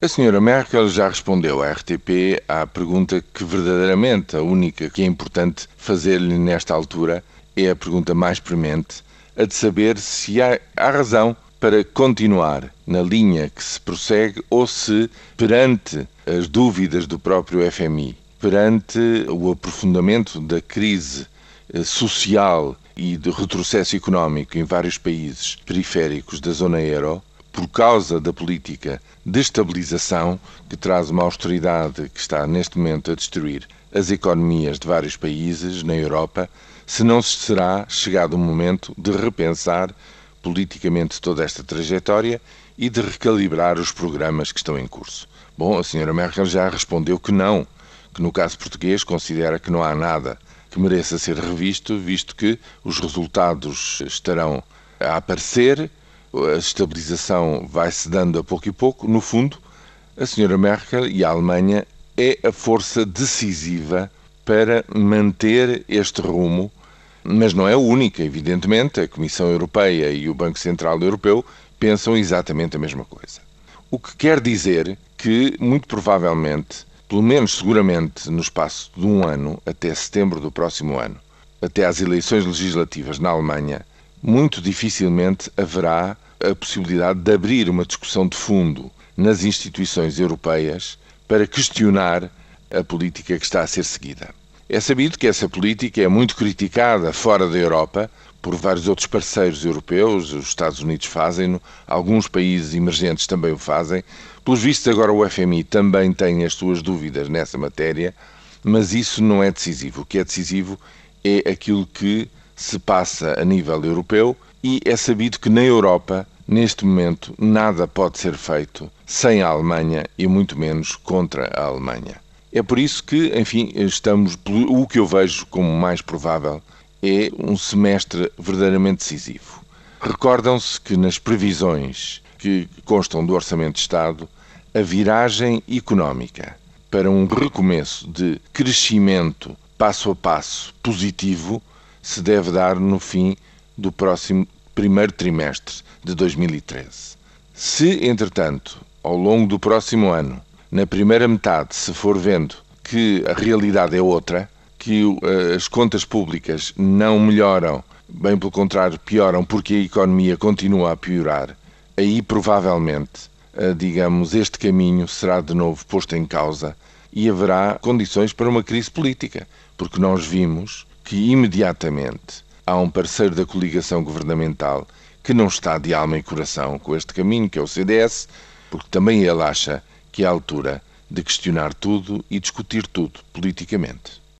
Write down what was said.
A senhora Merkel já respondeu à RTP à pergunta que verdadeiramente a única que é importante fazer-lhe nesta altura é a pergunta mais premente, a de saber se há, há razão para continuar na linha que se prossegue ou se, perante as dúvidas do próprio FMI, perante o aprofundamento da crise eh, social e de retrocesso económico em vários países periféricos da zona euro, por causa da política de estabilização que traz uma austeridade que está neste momento a destruir as economias de vários países na Europa, se não será chegado o momento de repensar politicamente toda esta trajetória e de recalibrar os programas que estão em curso. Bom, a senhora Merkel já respondeu que não, que no caso português considera que não há nada que mereça ser revisto, visto que os resultados estarão a aparecer a estabilização vai-se dando a pouco e pouco. No fundo, a senhora Merkel e a Alemanha é a força decisiva para manter este rumo, mas não é a única, evidentemente. A Comissão Europeia e o Banco Central Europeu pensam exatamente a mesma coisa. O que quer dizer que, muito provavelmente, pelo menos seguramente no espaço de um ano, até setembro do próximo ano, até às eleições legislativas na Alemanha, muito dificilmente haverá a possibilidade de abrir uma discussão de fundo nas instituições europeias para questionar a política que está a ser seguida. É sabido que essa política é muito criticada fora da Europa por vários outros parceiros europeus, os Estados Unidos fazem-no, alguns países emergentes também o fazem. Pelos vistos, agora o FMI também tem as suas dúvidas nessa matéria, mas isso não é decisivo. O que é decisivo é aquilo que se passa a nível europeu e é sabido que na Europa, neste momento, nada pode ser feito sem a Alemanha e muito menos contra a Alemanha. É por isso que, enfim, estamos. O que eu vejo como mais provável é um semestre verdadeiramente decisivo. Recordam-se que nas previsões que constam do Orçamento de Estado, a viragem económica para um recomeço de crescimento passo a passo positivo se deve dar no fim do próximo primeiro trimestre de 2013. Se, entretanto, ao longo do próximo ano, na primeira metade, se for vendo que a realidade é outra, que uh, as contas públicas não melhoram, bem pelo contrário, pioram porque a economia continua a piorar, aí provavelmente, uh, digamos, este caminho será de novo posto em causa e haverá condições para uma crise política, porque nós vimos que imediatamente há um parceiro da coligação governamental que não está de alma e coração com este caminho, que é o CDS, porque também ele acha que é a altura de questionar tudo e discutir tudo politicamente.